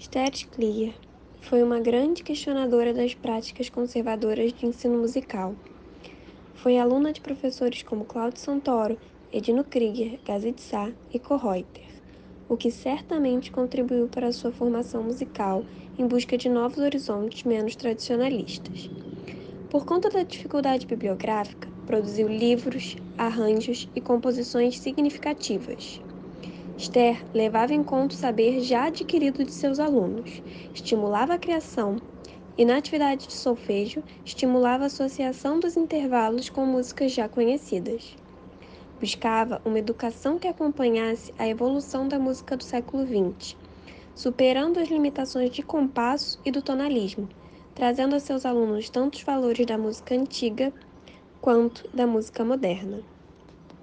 Esther Clear foi uma grande questionadora das práticas conservadoras de ensino musical. Foi aluna de professores como Claudio Santoro, Edino Krieger, Gazit Sá e Kohreuter, o que certamente contribuiu para sua formação musical em busca de novos horizontes menos tradicionalistas. Por conta da dificuldade bibliográfica, produziu livros, arranjos e composições significativas. Esther levava em conta o saber já adquirido de seus alunos, estimulava a criação e, na atividade de solfejo, estimulava a associação dos intervalos com músicas já conhecidas. Buscava uma educação que acompanhasse a evolução da música do século XX, superando as limitações de compasso e do tonalismo, trazendo a seus alunos tanto os valores da música antiga quanto da música moderna.